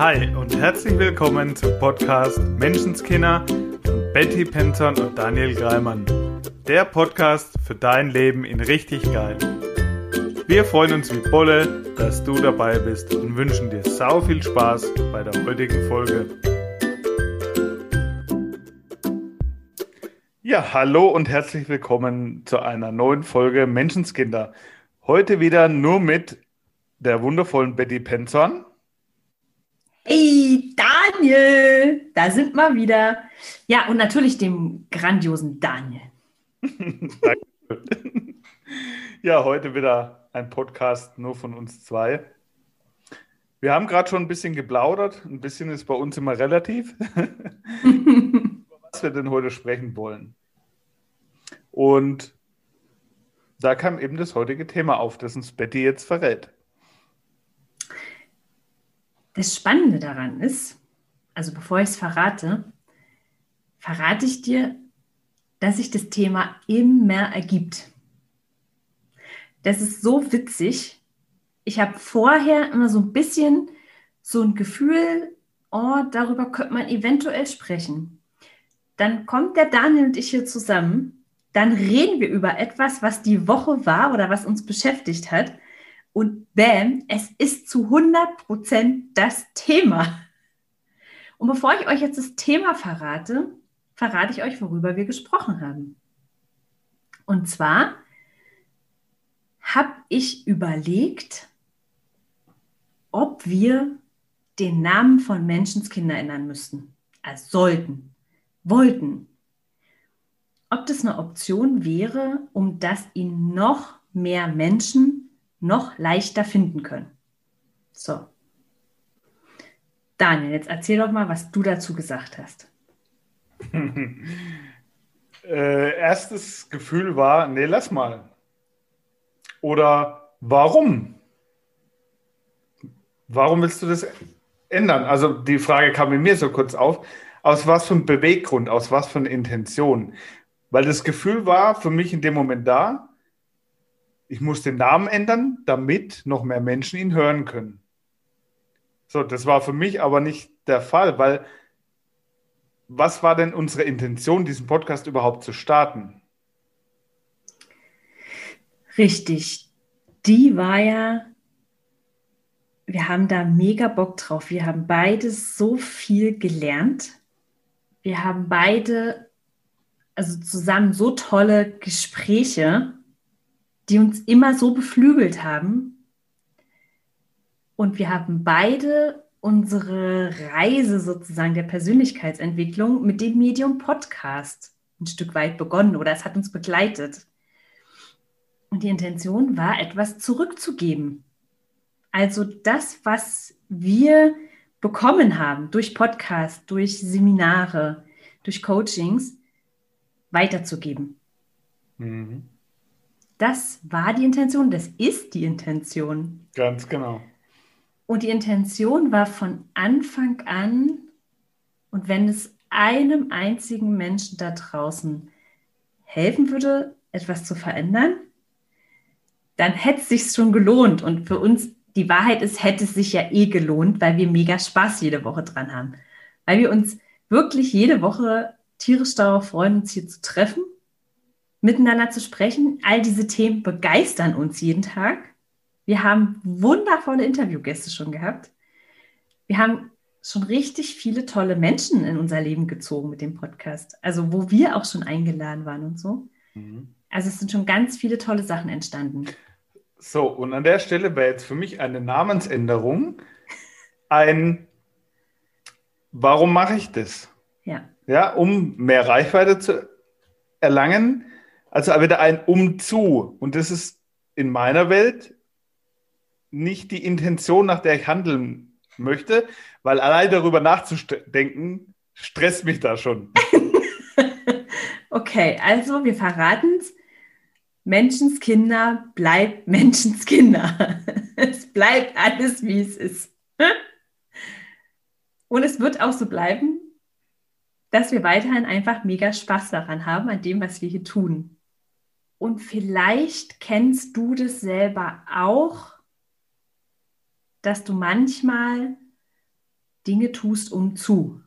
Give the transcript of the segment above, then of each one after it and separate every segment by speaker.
Speaker 1: Hi und herzlich willkommen zum Podcast Menschenskinder von Betty Penton und Daniel Greimann. Der Podcast für dein Leben in richtig geil. Wir freuen uns wie Bolle, dass du dabei bist und wünschen dir sau viel Spaß bei der heutigen Folge. Ja, hallo und herzlich willkommen zu einer neuen Folge Menschenskinder. Heute wieder nur mit der wundervollen Betty Penton.
Speaker 2: Hey, Daniel, da sind wir wieder. Ja, und natürlich dem grandiosen Daniel.
Speaker 1: Ja, heute wieder ein Podcast nur von uns zwei. Wir haben gerade schon ein bisschen geplaudert. Ein bisschen ist bei uns immer relativ. was wir denn heute sprechen wollen. Und da kam eben das heutige Thema auf, das uns Betty jetzt verrät.
Speaker 2: Das Spannende daran ist, also bevor ich es verrate, verrate ich dir, dass sich das Thema immer ergibt. Das ist so witzig. Ich habe vorher immer so ein bisschen so ein Gefühl, oh, darüber könnte man eventuell sprechen. Dann kommt der Daniel und ich hier zusammen dann reden wir über etwas, was die Woche war oder was uns beschäftigt hat. Und bam, es ist zu 100 Prozent das Thema. Und bevor ich euch jetzt das Thema verrate, verrate ich euch, worüber wir gesprochen haben. Und zwar habe ich überlegt, ob wir den Namen von Menschenskinder ändern müssten. Also sollten, wollten, ob das eine Option wäre, um dass ihn noch mehr Menschen noch leichter finden können. So. Daniel, jetzt erzähl doch mal, was du dazu gesagt hast.
Speaker 1: äh, erstes Gefühl war, nee, lass mal. Oder warum? Warum willst du das ändern? Also die Frage kam in mir so kurz auf. Aus was für einem Beweggrund, aus was für einer Intention? Weil das Gefühl war für mich in dem Moment da, ich muss den Namen ändern, damit noch mehr Menschen ihn hören können. So, das war für mich aber nicht der Fall, weil was war denn unsere Intention, diesen Podcast überhaupt zu starten?
Speaker 2: Richtig. Die war ja, wir haben da mega Bock drauf. Wir haben beide so viel gelernt. Wir haben beide also zusammen so tolle Gespräche, die uns immer so beflügelt haben. Und wir haben beide unsere Reise sozusagen der Persönlichkeitsentwicklung mit dem Medium Podcast ein Stück weit begonnen oder es hat uns begleitet. Und die Intention war, etwas zurückzugeben. Also das, was wir bekommen haben durch Podcast, durch Seminare, durch Coachings, weiterzugeben. Mhm. Das war die Intention, das ist die Intention.
Speaker 1: Ganz genau.
Speaker 2: Und die Intention war von Anfang an, und wenn es einem einzigen Menschen da draußen helfen würde, etwas zu verändern, dann hätte es sich schon gelohnt. Und für uns, die Wahrheit ist, hätte es sich ja eh gelohnt, weil wir mega Spaß jede Woche dran haben. Weil wir uns wirklich jede Woche tierisch darauf freuen, uns hier zu treffen, miteinander zu sprechen. All diese Themen begeistern uns jeden Tag. Wir haben wundervolle Interviewgäste schon gehabt. Wir haben schon richtig viele tolle Menschen in unser Leben gezogen mit dem Podcast. Also wo wir auch schon eingeladen waren und so. Mhm. Also es sind schon ganz viele tolle Sachen entstanden.
Speaker 1: So, und an der Stelle wäre jetzt für mich eine Namensänderung ein, warum mache ich das?
Speaker 2: Ja
Speaker 1: ja, um mehr Reichweite zu erlangen. Also wieder ein Umzu. Und das ist in meiner Welt nicht die Intention, nach der ich handeln möchte, weil allein darüber nachzudenken, stresst mich da schon.
Speaker 2: okay, also wir verraten es. Menschenskinder bleibt Menschenskinder. es bleibt alles, wie es ist. Und es wird auch so bleiben, dass wir weiterhin einfach mega Spaß daran haben, an dem, was wir hier tun. Und vielleicht kennst du das selber auch, dass du manchmal Dinge tust, um zu.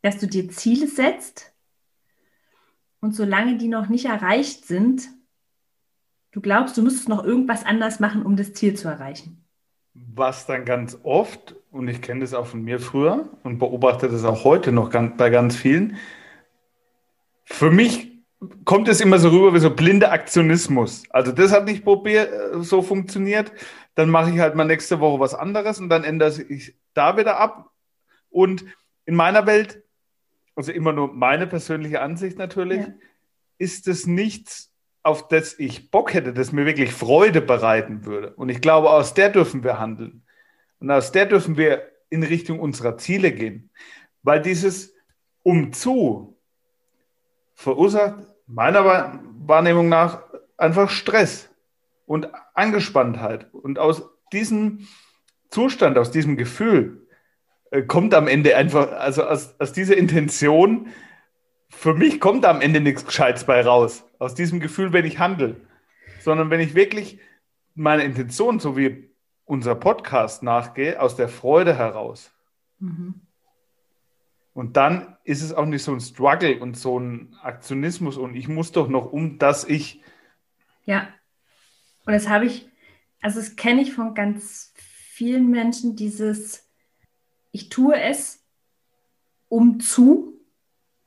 Speaker 2: Dass du dir Ziele setzt und solange die noch nicht erreicht sind, du glaubst, du müsstest noch irgendwas anders machen, um das Ziel zu erreichen.
Speaker 1: Was dann ganz oft, und ich kenne das auch von mir früher und beobachte das auch heute noch bei ganz vielen, für mich kommt es immer so rüber wie so blinder Aktionismus. Also das hat nicht probiert, äh, so funktioniert. Dann mache ich halt mal nächste Woche was anderes und dann ändere ich da wieder ab. Und in meiner Welt, also immer nur meine persönliche Ansicht natürlich, ja. ist es nichts, auf das ich Bock hätte, das mir wirklich Freude bereiten würde. Und ich glaube, aus der dürfen wir handeln. Und aus der dürfen wir in Richtung unserer Ziele gehen. Weil dieses Umzu verursacht meiner Wahrnehmung nach einfach Stress und Angespanntheit. Und aus diesem Zustand, aus diesem Gefühl äh, kommt am Ende einfach, also aus, aus dieser Intention, für mich kommt am Ende nichts Gescheites bei raus. Aus diesem Gefühl, wenn ich handle. Sondern wenn ich wirklich meiner Intention, so wie unser Podcast nachgehe, aus der Freude heraus. Mhm. Und dann ist es auch nicht so ein Struggle und so ein Aktionismus und ich muss doch noch um, dass ich.
Speaker 2: Ja, und das habe ich, also das kenne ich von ganz vielen Menschen, dieses, ich tue es um zu.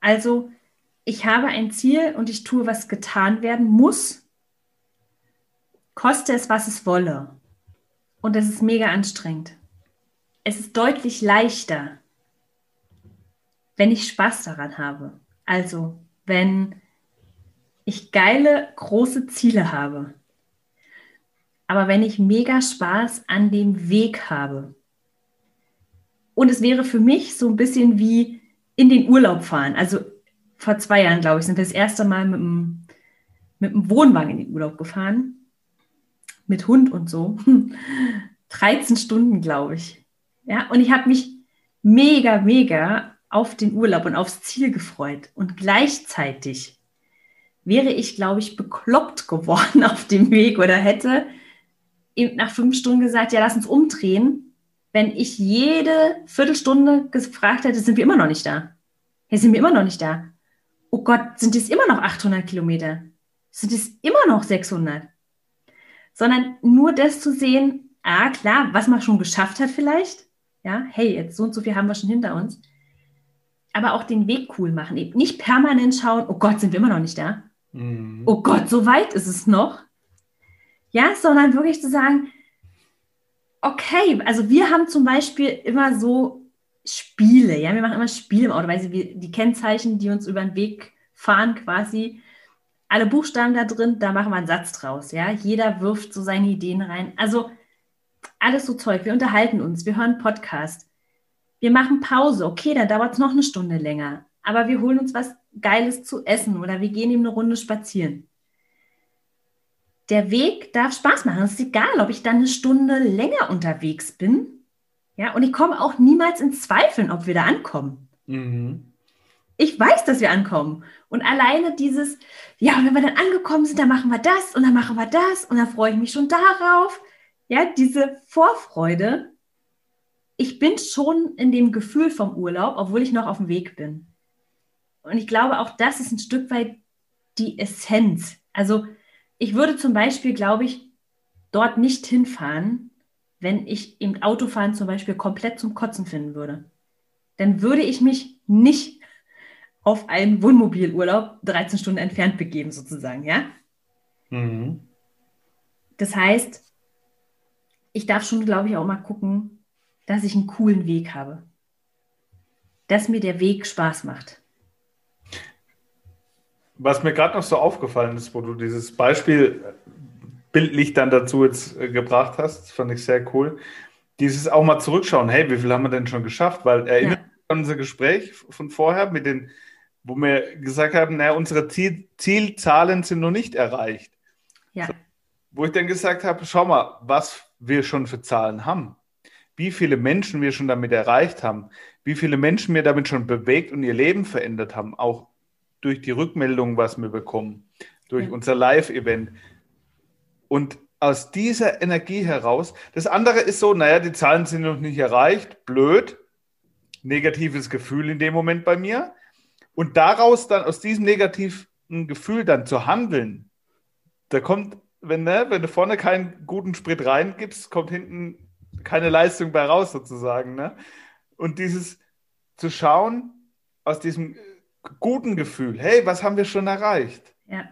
Speaker 2: Also ich habe ein Ziel und ich tue, was getan werden muss, koste es, was es wolle. Und das ist mega anstrengend. Es ist deutlich leichter, wenn ich Spaß daran habe. Also, wenn ich geile, große Ziele habe. Aber wenn ich mega Spaß an dem Weg habe. Und es wäre für mich so ein bisschen wie in den Urlaub fahren. Also vor zwei Jahren, glaube ich, sind wir das erste Mal mit dem, mit dem Wohnwagen in den Urlaub gefahren. Mit Hund und so. 13 Stunden, glaube ich. Ja, und ich habe mich mega, mega auf den Urlaub und aufs Ziel gefreut. Und gleichzeitig wäre ich, glaube ich, bekloppt geworden auf dem Weg oder hätte nach fünf Stunden gesagt, ja, lass uns umdrehen. Wenn ich jede Viertelstunde gefragt hätte, sind wir immer noch nicht da. Ja, sind wir immer noch nicht da. Oh Gott, sind es immer noch 800 Kilometer? Sind es immer noch 600? Sondern nur das zu sehen, ah, klar, was man schon geschafft hat vielleicht. Ja, hey, jetzt so und so viel haben wir schon hinter uns aber auch den Weg cool machen. Eben nicht permanent schauen, oh Gott, sind wir immer noch nicht da. Mhm. Oh Gott, so weit ist es noch. Ja, sondern wirklich zu sagen, okay, also wir haben zum Beispiel immer so Spiele, ja, wir machen immer Spiele im Auto, weil wir die Kennzeichen, die uns über den Weg fahren, quasi alle Buchstaben da drin, da machen wir einen Satz draus, ja. Jeder wirft so seine Ideen rein. Also alles so Zeug. Wir unterhalten uns, wir hören Podcast wir machen Pause, okay, dann dauert es noch eine Stunde länger, aber wir holen uns was Geiles zu essen oder wir gehen eben eine Runde spazieren. Der Weg darf Spaß machen. Es ist egal, ob ich dann eine Stunde länger unterwegs bin. Ja, und ich komme auch niemals in Zweifeln, ob wir da ankommen. Mhm. Ich weiß, dass wir ankommen. Und alleine dieses, ja, und wenn wir dann angekommen sind, dann machen wir das und dann machen wir das und dann freue ich mich schon darauf. Ja, diese Vorfreude, ich bin schon in dem Gefühl vom Urlaub, obwohl ich noch auf dem Weg bin. Und ich glaube, auch das ist ein Stück weit die Essenz. Also ich würde zum Beispiel, glaube ich, dort nicht hinfahren, wenn ich im Autofahren zum Beispiel komplett zum Kotzen finden würde. Dann würde ich mich nicht auf einen Wohnmobilurlaub 13 Stunden entfernt begeben, sozusagen, ja? Mhm. Das heißt, ich darf schon, glaube ich, auch mal gucken, dass ich einen coolen Weg habe. Dass mir der Weg Spaß macht.
Speaker 1: Was mir gerade noch so aufgefallen ist, wo du dieses Beispiel bildlich dann dazu jetzt äh, gebracht hast, fand ich sehr cool. Dieses auch mal zurückschauen, hey, wie viel haben wir denn schon geschafft? Weil erinnert ja. an unser Gespräch von vorher mit den, wo wir gesagt haben, naja, unsere Ziel Zielzahlen sind noch nicht erreicht. Ja. So, wo ich dann gesagt habe, schau mal, was wir schon für Zahlen haben wie viele Menschen wir schon damit erreicht haben, wie viele Menschen wir damit schon bewegt und ihr Leben verändert haben, auch durch die Rückmeldungen, was wir bekommen, durch ja. unser Live-Event. Und aus dieser Energie heraus. Das andere ist so, naja, die Zahlen sind noch nicht erreicht, blöd, negatives Gefühl in dem Moment bei mir. Und daraus dann, aus diesem negativen Gefühl dann zu handeln, da kommt, wenn, ne, wenn du vorne keinen guten Sprit reingibst, kommt hinten keine Leistung bei raus sozusagen. Ne? Und dieses zu schauen, aus diesem guten Gefühl, hey, was haben wir schon erreicht?
Speaker 2: Ja.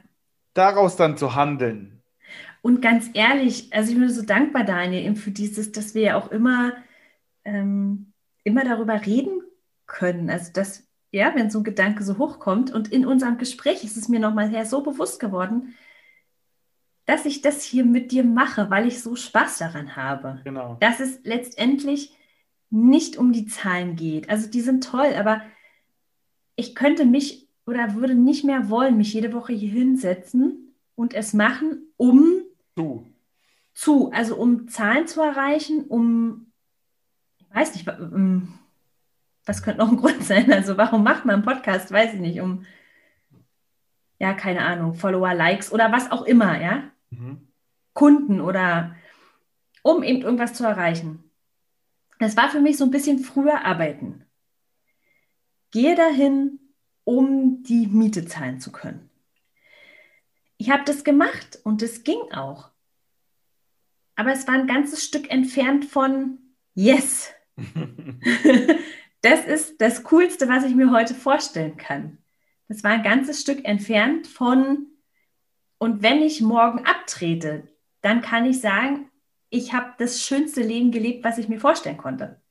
Speaker 1: Daraus dann zu handeln.
Speaker 2: Und ganz ehrlich, also ich bin so dankbar, Daniel, für dieses, dass wir ja auch immer, ähm, immer darüber reden können. Also dass, ja, wenn so ein Gedanke so hochkommt und in unserem Gespräch ist es mir nochmal her so bewusst geworden, dass ich das hier mit dir mache, weil ich so Spaß daran habe.
Speaker 1: Genau.
Speaker 2: Dass es letztendlich nicht um die Zahlen geht. Also die sind toll, aber ich könnte mich oder würde nicht mehr wollen, mich jede Woche hier hinsetzen und es machen, um
Speaker 1: Du.
Speaker 2: zu, also um Zahlen zu erreichen, um, ich weiß nicht, wa- was könnte noch ein Grund sein? Also warum macht man einen Podcast? Weiß ich nicht, um, ja, keine Ahnung, Follower, Likes oder was auch immer, ja?
Speaker 1: Mhm.
Speaker 2: Kunden oder um eben irgendwas zu erreichen. Das war für mich so ein bisschen früher arbeiten. Gehe dahin, um die Miete zahlen zu können. Ich habe das gemacht und es ging auch. Aber es war ein ganzes Stück entfernt von Yes. das ist das Coolste, was ich mir heute vorstellen kann. Das war ein ganzes Stück entfernt von, und wenn ich morgen abtrete, dann kann ich sagen, ich habe das schönste Leben gelebt, was ich mir vorstellen konnte.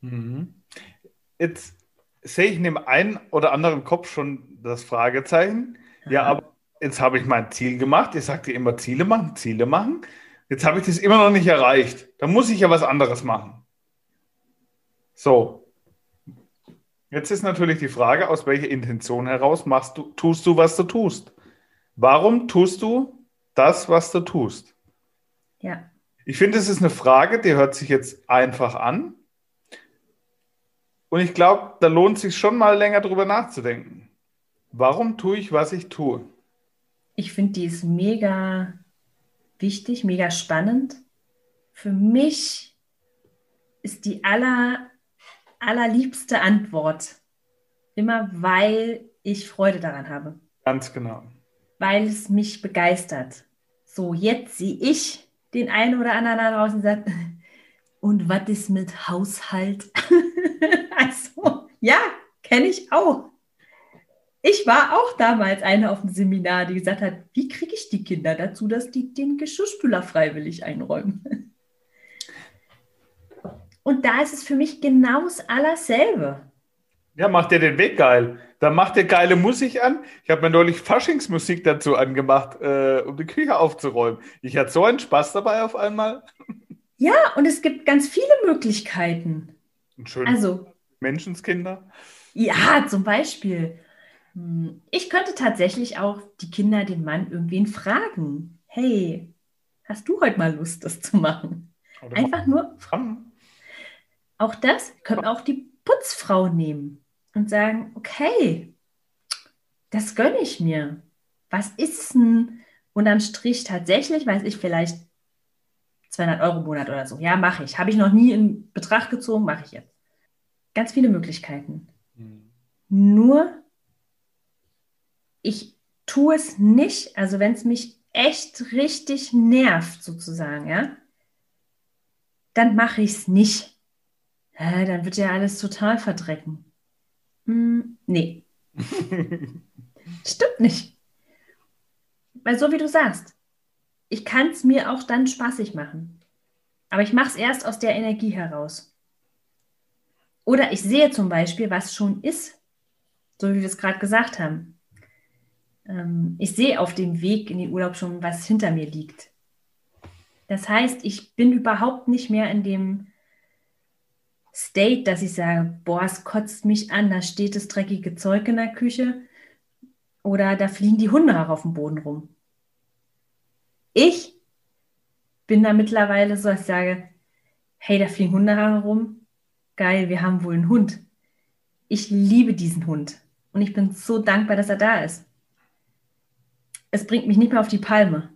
Speaker 1: Mhm. Jetzt sehe ich in dem einen oder anderen Kopf schon das Fragezeichen. Ja,
Speaker 2: Aha.
Speaker 1: aber jetzt habe ich mein Ziel gemacht. Ihr sagt ja immer Ziele machen, Ziele machen. Jetzt habe ich das immer noch nicht erreicht. Da muss ich ja was anderes machen. So. Jetzt ist natürlich die Frage, aus welcher Intention heraus machst du, tust du, was du tust? Warum tust du das, was du tust?
Speaker 2: Ja,
Speaker 1: Ich finde, es ist eine Frage, die hört sich jetzt einfach an. Und ich glaube, da lohnt es sich schon mal länger drüber nachzudenken. Warum tue ich, was ich tue?
Speaker 2: ich finde die ist mega wichtig, mega spannend. Für mich ist die aller, allerliebste Antwort immer, weil ich Freude daran habe.
Speaker 1: Ganz genau.
Speaker 2: Weil es mich begeistert. So, jetzt sehe ich den einen oder anderen da draußen und sagt, und was ist mit Haushalt? also, ja, kenne ich auch. Ich war auch damals eine auf dem Seminar, die gesagt hat, wie kriege ich die Kinder dazu, dass die den Geschirrspüler freiwillig einräumen? Und da ist es für mich genau das Allerselbe.
Speaker 1: Ja, macht dir den Weg geil. Dann macht dir geile Musik an. Ich habe mir neulich Faschingsmusik dazu angemacht, äh, um die Küche aufzuräumen. Ich hatte so einen Spaß dabei auf einmal.
Speaker 2: Ja, und es gibt ganz viele Möglichkeiten.
Speaker 1: Ein schönes
Speaker 2: Also,
Speaker 1: Menschenskinder.
Speaker 2: Ja, zum Beispiel. Hm, Ich könnte tatsächlich auch die Kinder, den Mann, irgendwen fragen. Hey, hast du heute mal Lust, das zu machen?
Speaker 1: Oder
Speaker 2: Einfach nur,
Speaker 1: Fragen.
Speaker 2: auch das, können auch die Putzfrau nehmen und sagen, okay, das gönne ich mir. Was ist denn unterm Strich tatsächlich, weiß ich, vielleicht 200 Euro im Monat oder so. Ja, mache ich. Habe ich noch nie in Betracht gezogen, mache ich jetzt. Ganz viele Möglichkeiten.
Speaker 1: Hm.
Speaker 2: Nur ich tue es nicht, also wenn es mich echt richtig nervt, sozusagen, ja, dann mache ich es nicht. Hä, dann wird ja alles total verdrecken. Hm, nee, stimmt nicht. Weil so wie du sagst, ich kann es mir auch dann spaßig machen. Aber ich mache es erst aus der Energie heraus. Oder ich sehe zum Beispiel, was schon ist, so wie wir es gerade gesagt haben. Ähm, ich sehe auf dem Weg in den Urlaub schon, was hinter mir liegt. Das heißt, ich bin überhaupt nicht mehr in dem State, dass ich sage, boah, es kotzt mich an, da steht das dreckige Zeug in der Küche oder da fliegen die Hunde auf dem Boden rum. Ich bin da mittlerweile so, dass ich sage, hey, da fliegen Hundehaare rum, geil, wir haben wohl einen Hund. Ich liebe diesen Hund und ich bin so dankbar, dass er da ist. Es bringt mich nicht mehr auf die Palme.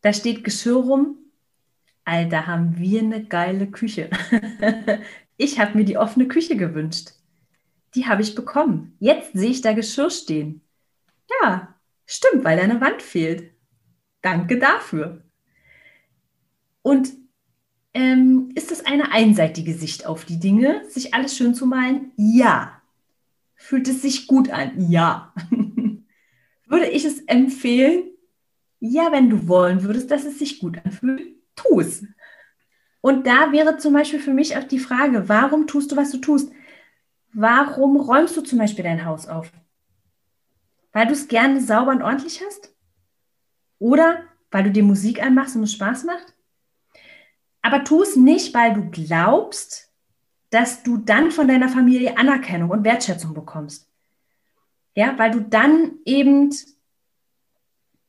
Speaker 2: Da steht Geschirr rum. Alter, haben wir eine geile Küche. ich habe mir die offene Küche gewünscht. Die habe ich bekommen. Jetzt sehe ich da Geschirr stehen. Ja, stimmt, weil da eine Wand fehlt. Danke dafür. Und ähm, ist es eine einseitige Sicht auf die Dinge, sich alles schön zu malen? Ja. Fühlt es sich gut an? Ja. Würde ich es empfehlen? Ja, wenn du wollen würdest, dass es sich gut anfühlt, tu es. Und da wäre zum Beispiel für mich auch die Frage, warum tust du, was du tust? Warum räumst du zum Beispiel dein Haus auf? Weil du es gerne sauber und ordentlich hast? Oder weil du dir Musik anmachst und es Spaß macht? Aber tu es nicht, weil du glaubst, dass du dann von deiner Familie Anerkennung und Wertschätzung bekommst. Ja, weil du dann eben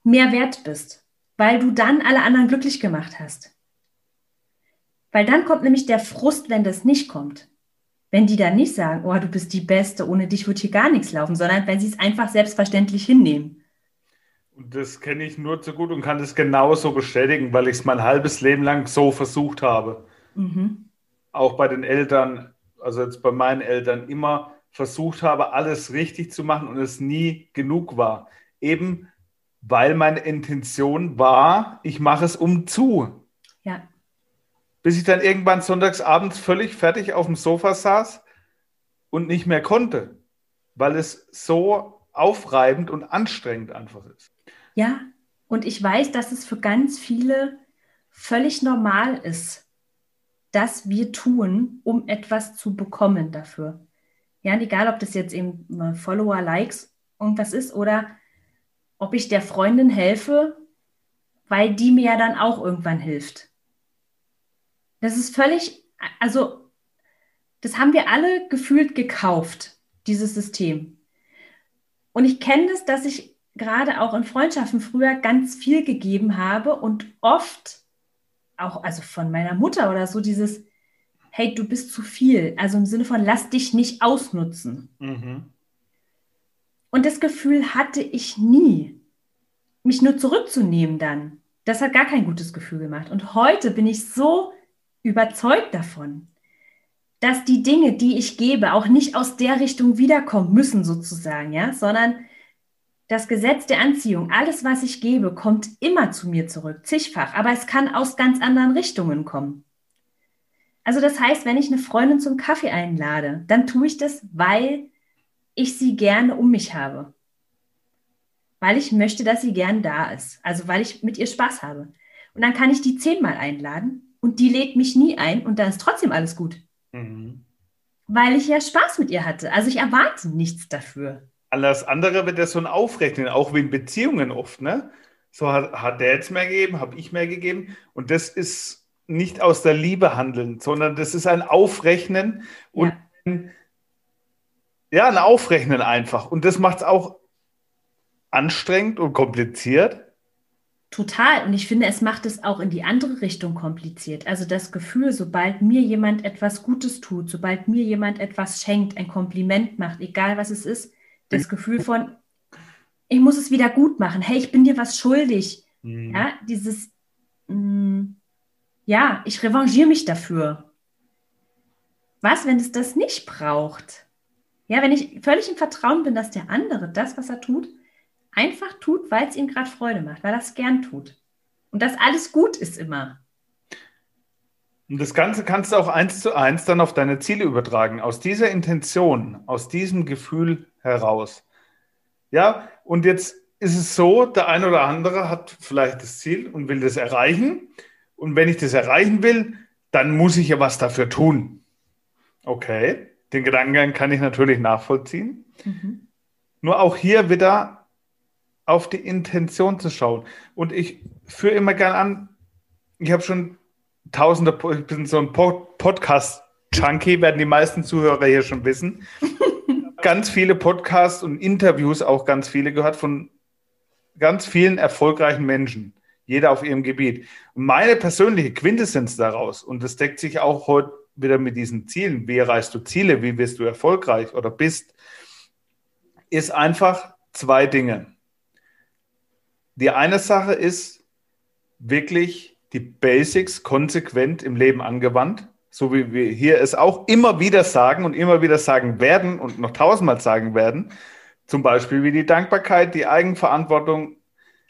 Speaker 2: mehr wert bist, weil du dann alle anderen glücklich gemacht hast. Weil dann kommt nämlich der Frust, wenn das nicht kommt. Wenn die dann nicht sagen, oh, du bist die Beste, ohne dich wird hier gar nichts laufen, sondern wenn sie es einfach selbstverständlich hinnehmen.
Speaker 1: Und das kenne ich nur zu gut und kann das genauso bestätigen, weil ich es mein halbes Leben lang so versucht habe. Mhm. Auch bei den Eltern, also jetzt bei meinen Eltern, immer versucht habe, alles richtig zu machen und es nie genug war. Eben weil meine Intention war, ich mache es um zu. Bis ich dann irgendwann sonntagsabends völlig fertig auf dem Sofa saß und nicht mehr konnte, weil es so aufreibend und anstrengend einfach ist.
Speaker 2: Ja, und ich weiß, dass es für ganz viele völlig normal ist, dass wir tun, um etwas zu bekommen dafür. Ja, und egal, ob das jetzt eben äh, Follower, Likes, irgendwas ist oder ob ich der Freundin helfe, weil die mir ja dann auch irgendwann hilft. Das ist völlig, also das haben wir alle gefühlt gekauft, dieses System. Und ich kenne das, dass ich gerade auch in Freundschaften früher ganz viel gegeben habe und oft auch, also von meiner Mutter oder so, dieses, hey, du bist zu viel. Also im Sinne von, lass dich nicht ausnutzen. Mhm. Und das Gefühl hatte ich nie, mich nur zurückzunehmen dann. Das hat gar kein gutes Gefühl gemacht. Und heute bin ich so überzeugt davon, dass die Dinge, die ich gebe, auch nicht aus der Richtung wiederkommen müssen, sozusagen, ja, sondern das Gesetz der Anziehung, alles, was ich gebe, kommt immer zu mir zurück, zigfach, aber es kann aus ganz anderen Richtungen kommen. Also das heißt, wenn ich eine Freundin zum Kaffee einlade, dann tue ich das, weil ich sie gerne um mich habe. Weil ich möchte, dass sie gern da ist. Also weil ich mit ihr Spaß habe. Und dann kann ich die zehnmal einladen und die lädt mich nie ein und dann ist trotzdem alles gut. Mhm. Weil ich ja Spaß mit ihr hatte. Also ich erwarte nichts dafür.
Speaker 1: Alles andere wird ja so ein Aufrechnen, auch wie in Beziehungen oft, ne? So hat, hat der jetzt mehr gegeben, habe ich mehr gegeben. Und das ist nicht aus der Liebe handeln, sondern das ist ein Aufrechnen und ja, ja ein Aufrechnen einfach. Und das macht es auch anstrengend und kompliziert.
Speaker 2: Total. Und ich finde, es macht es auch in die andere Richtung kompliziert. Also das Gefühl, sobald mir jemand etwas Gutes tut, sobald mir jemand etwas schenkt, ein Kompliment macht, egal was es ist, das Gefühl von, ich muss es wieder gut machen. Hey, ich bin dir was schuldig. Mhm. Ja, dieses, mh, mm, ja, ich revanchiere mich dafür. Was, wenn es das nicht braucht? Ja, wenn ich völlig im Vertrauen bin, dass der andere das, was er tut, einfach tut, weil es ihm gerade Freude macht, weil er es gern tut. Und dass alles gut ist immer.
Speaker 1: Und das Ganze kannst du auch eins zu eins dann auf deine Ziele übertragen. Aus dieser Intention, aus diesem Gefühl heraus. Ja, und jetzt ist es so, der eine oder andere hat vielleicht das Ziel und will das erreichen. Und wenn ich das erreichen will, dann muss ich ja was dafür tun. Okay, den Gedankengang kann ich natürlich nachvollziehen. Mhm. Nur auch hier wieder auf die Intention zu schauen. Und ich führe immer gern an, ich habe schon tausende, ich bin so ein Podcast-Junkie, werden die meisten Zuhörer hier schon wissen. ganz viele Podcasts und Interviews, auch ganz viele gehört von ganz vielen erfolgreichen Menschen, jeder auf ihrem Gebiet. Und meine persönliche Quintessenz daraus, und das deckt sich auch heute wieder mit diesen Zielen, wie erreichst du Ziele, wie wirst du erfolgreich oder bist, ist einfach zwei Dinge. Die eine Sache ist, wirklich die Basics konsequent im Leben angewandt, so wie wir hier es auch immer wieder sagen und immer wieder sagen werden und noch tausendmal sagen werden. Zum Beispiel wie die Dankbarkeit, die Eigenverantwortung,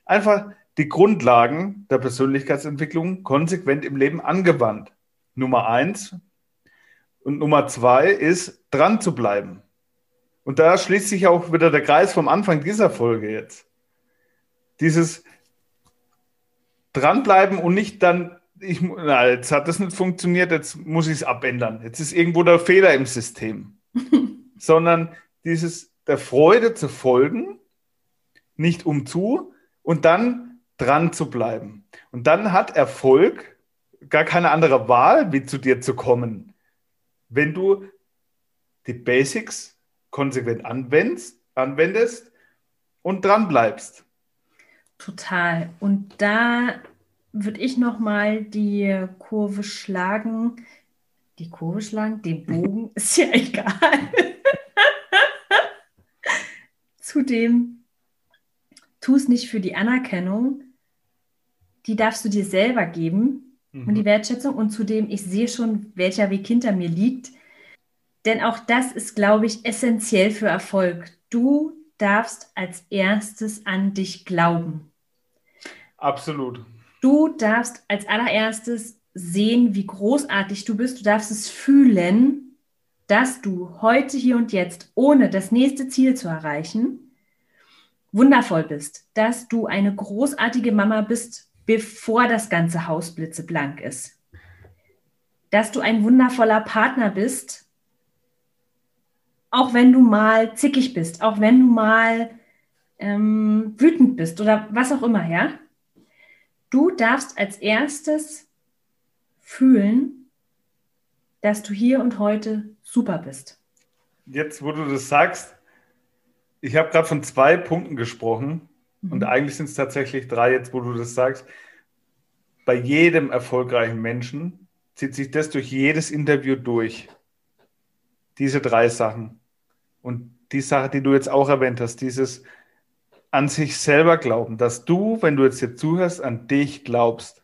Speaker 1: einfach die Grundlagen der Persönlichkeitsentwicklung konsequent im Leben angewandt. Nummer eins. Und Nummer zwei ist, dran zu bleiben. Und da schließt sich auch wieder der Kreis vom Anfang dieser Folge jetzt. Dieses dranbleiben und nicht dann, ich, na, jetzt hat das nicht funktioniert, jetzt muss ich es abändern. Jetzt ist irgendwo der Fehler im System. Sondern dieses der Freude zu folgen, nicht umzu und dann dran zu bleiben. Und dann hat Erfolg gar keine andere Wahl, wie zu dir zu kommen, wenn du die Basics konsequent anwendest, anwendest und dran bleibst.
Speaker 2: Total. Und da würde ich noch mal die Kurve schlagen. Die Kurve schlagen, den Bogen, ist ja egal. Zudem, tu es nicht für die Anerkennung, die darfst du dir selber geben mhm. und die Wertschätzung. Und zudem, ich sehe schon, welcher Weg hinter mir liegt. Denn auch das ist, glaube ich, essentiell für Erfolg. Du darfst als erstes an dich glauben.
Speaker 1: Absolut.
Speaker 2: Du darfst als allererstes sehen, wie großartig du bist. Du darfst es fühlen, dass du heute, hier und jetzt, ohne das nächste Ziel zu erreichen, wundervoll bist. Dass du eine großartige Mama bist, bevor das ganze Haus blitzeblank ist. Dass du ein wundervoller Partner bist, auch wenn du mal zickig bist, auch wenn du mal ähm, wütend bist oder was auch immer, ja? Du darfst als erstes fühlen, dass du hier und heute super bist.
Speaker 1: Jetzt, wo du das sagst, ich habe gerade von zwei Punkten gesprochen mhm. und eigentlich sind es tatsächlich drei, jetzt wo du das sagst. Bei jedem erfolgreichen Menschen zieht sich das durch jedes Interview durch. Diese drei Sachen. Und die Sache, die du jetzt auch erwähnt hast, dieses an sich selber glauben, dass du, wenn du jetzt hier zuhörst, an dich glaubst,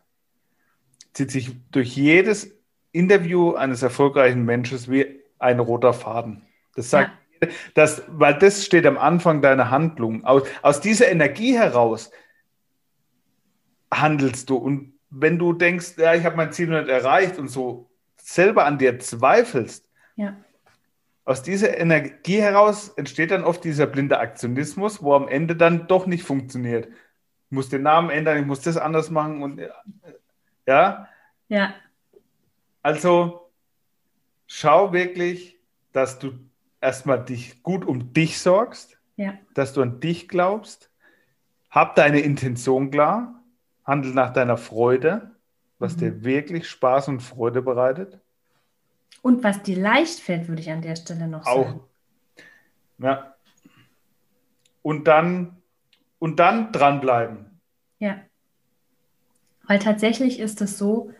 Speaker 1: zieht sich durch jedes Interview eines erfolgreichen Menschen wie ein roter Faden. Das sagt, ja. das, weil das steht am Anfang deiner Handlung. Aus, aus dieser Energie heraus handelst du. Und wenn du denkst, ja, ich habe mein Ziel nicht erreicht und so selber an dir zweifelst, ja aus dieser Energie heraus entsteht dann oft dieser blinde Aktionismus, wo am Ende dann doch nicht funktioniert. Ich muss den Namen ändern, ich muss das anders machen und ja.
Speaker 2: Ja.
Speaker 1: Also schau wirklich, dass du erstmal dich gut um dich sorgst,
Speaker 2: ja.
Speaker 1: dass du an dich glaubst, hab deine Intention klar, handel nach deiner Freude, was mhm. dir wirklich Spaß und Freude bereitet.
Speaker 2: Und was dir leicht fällt, würde ich an der Stelle noch
Speaker 1: Auch.
Speaker 2: sagen.
Speaker 1: Ja. Und dann, und dann dranbleiben.
Speaker 2: Ja. Weil tatsächlich ist es so,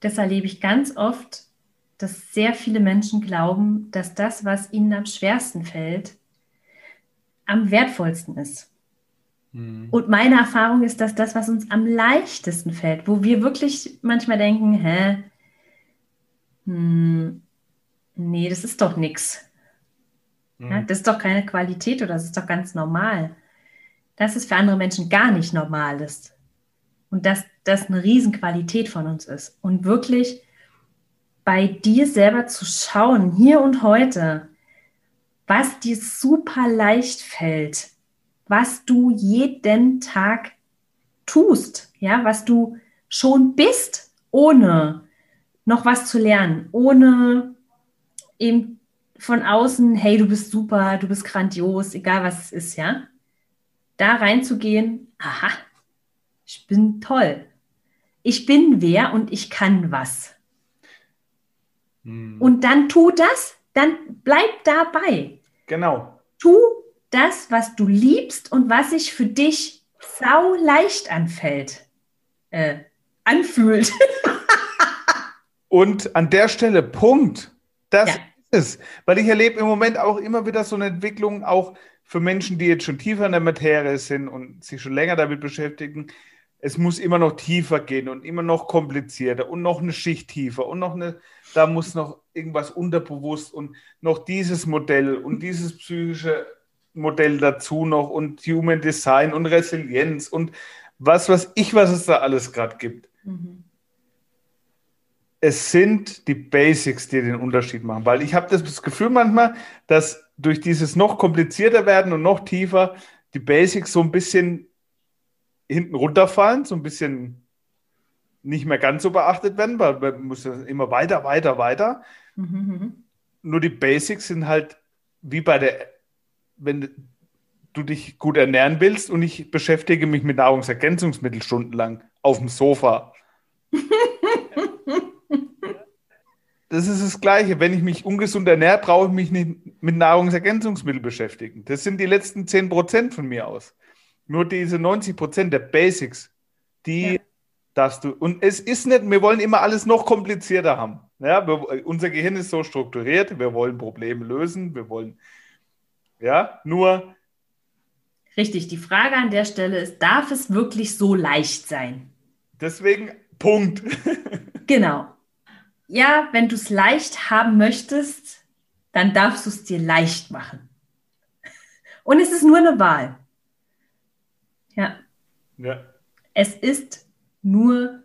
Speaker 2: das erlebe ich ganz oft, dass sehr viele Menschen glauben, dass das, was ihnen am schwersten fällt, am wertvollsten ist. Mhm. Und meine Erfahrung ist, dass das, was uns am leichtesten fällt, wo wir wirklich manchmal denken, hä, hm, nee, das ist doch nichts. Mhm. Ja, das ist doch keine Qualität oder das ist doch ganz normal. Dass es für andere Menschen gar nicht normal ist. Und dass das eine Riesenqualität von uns ist. Und wirklich bei dir selber zu schauen, hier und heute, was dir super leicht fällt, was du jeden Tag tust, ja, was du schon bist, ohne noch was zu lernen, ohne eben von außen, hey, du bist super, du bist grandios, egal was es ist, ja. Da reinzugehen, aha, ich bin toll. Ich bin wer und ich kann was. Hm. Und dann tu das, dann bleib dabei.
Speaker 1: Genau.
Speaker 2: Tu das, was du liebst und was sich für dich sau leicht anfällt, äh, anfühlt.
Speaker 1: Und an der Stelle, Punkt. Das ja. ist es. Weil ich erlebe im Moment auch immer wieder so eine Entwicklung, auch für Menschen, die jetzt schon tiefer in der Materie sind und sich schon länger damit beschäftigen. es muss immer noch tiefer gehen und immer noch komplizierter und noch eine Schicht tiefer und noch eine, da muss noch irgendwas unterbewusst und noch dieses Modell und dieses psychische Modell dazu noch und Human Design und Resilienz und was weiß ich, was es da alles gerade gibt. Mhm. Es sind die Basics, die den Unterschied machen, weil ich habe das Gefühl manchmal, dass durch dieses noch komplizierter werden und noch tiefer die Basics so ein bisschen hinten runterfallen, so ein bisschen nicht mehr ganz so beachtet werden, weil man muss immer weiter, weiter, weiter. Mhm. Nur die Basics sind halt wie bei der, wenn du dich gut ernähren willst und ich beschäftige mich mit Nahrungsergänzungsmitteln stundenlang auf dem Sofa. das ist das Gleiche. Wenn ich mich ungesund ernähre, brauche ich mich nicht mit Nahrungsergänzungsmitteln beschäftigen. Das sind die letzten 10 Prozent von mir aus. Nur diese 90 Prozent der Basics, die ja. darfst du. Und es ist nicht, wir wollen immer alles noch komplizierter haben. Ja, wir, unser Gehirn ist so strukturiert, wir wollen Probleme lösen, wir wollen, ja, nur.
Speaker 2: Richtig, die Frage an der Stelle ist, darf es wirklich so leicht sein?
Speaker 1: Deswegen Punkt.
Speaker 2: genau. Ja, wenn du es leicht haben möchtest, dann darfst du es dir leicht machen. Und es ist nur eine Wahl. Ja. ja. Es ist nur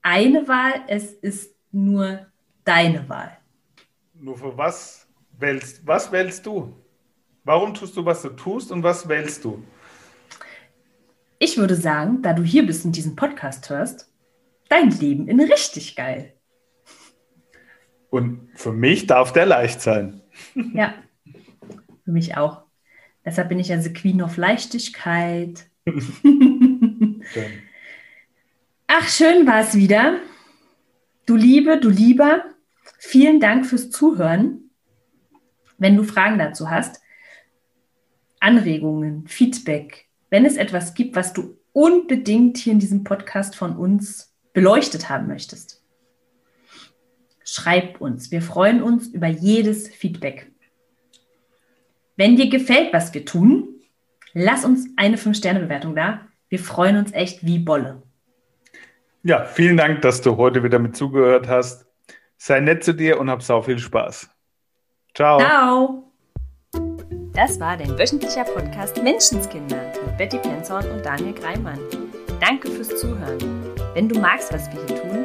Speaker 2: eine Wahl, es ist nur deine Wahl.
Speaker 1: Nur für was wählst, was wählst du? Warum tust du, was du tust und was wählst du?
Speaker 2: Ich würde sagen, da du hier bist und diesen Podcast hörst, dein Leben in richtig geil.
Speaker 1: Und für mich darf der leicht sein.
Speaker 2: Ja, für mich auch. Deshalb bin ich also Queen of Leichtigkeit, Ach, schön war es wieder. Du Liebe, du Lieber, vielen Dank fürs Zuhören. Wenn du Fragen dazu hast, Anregungen, Feedback, wenn es etwas gibt, was du unbedingt hier in diesem Podcast von uns beleuchtet haben möchtest, schreib uns. Wir freuen uns über jedes Feedback. Wenn dir gefällt, was wir tun, Lass uns eine 5-Sterne-Bewertung da. Wir freuen uns echt wie Bolle.
Speaker 1: Ja, vielen Dank, dass du heute wieder mit zugehört hast. Sei nett zu dir und hab sau viel Spaß. Ciao.
Speaker 2: Ciao. Das war dein wöchentlicher Podcast Menschenskinder mit Betty Penzorn und Daniel Greimann. Danke fürs Zuhören. Wenn du magst, was wir hier tun,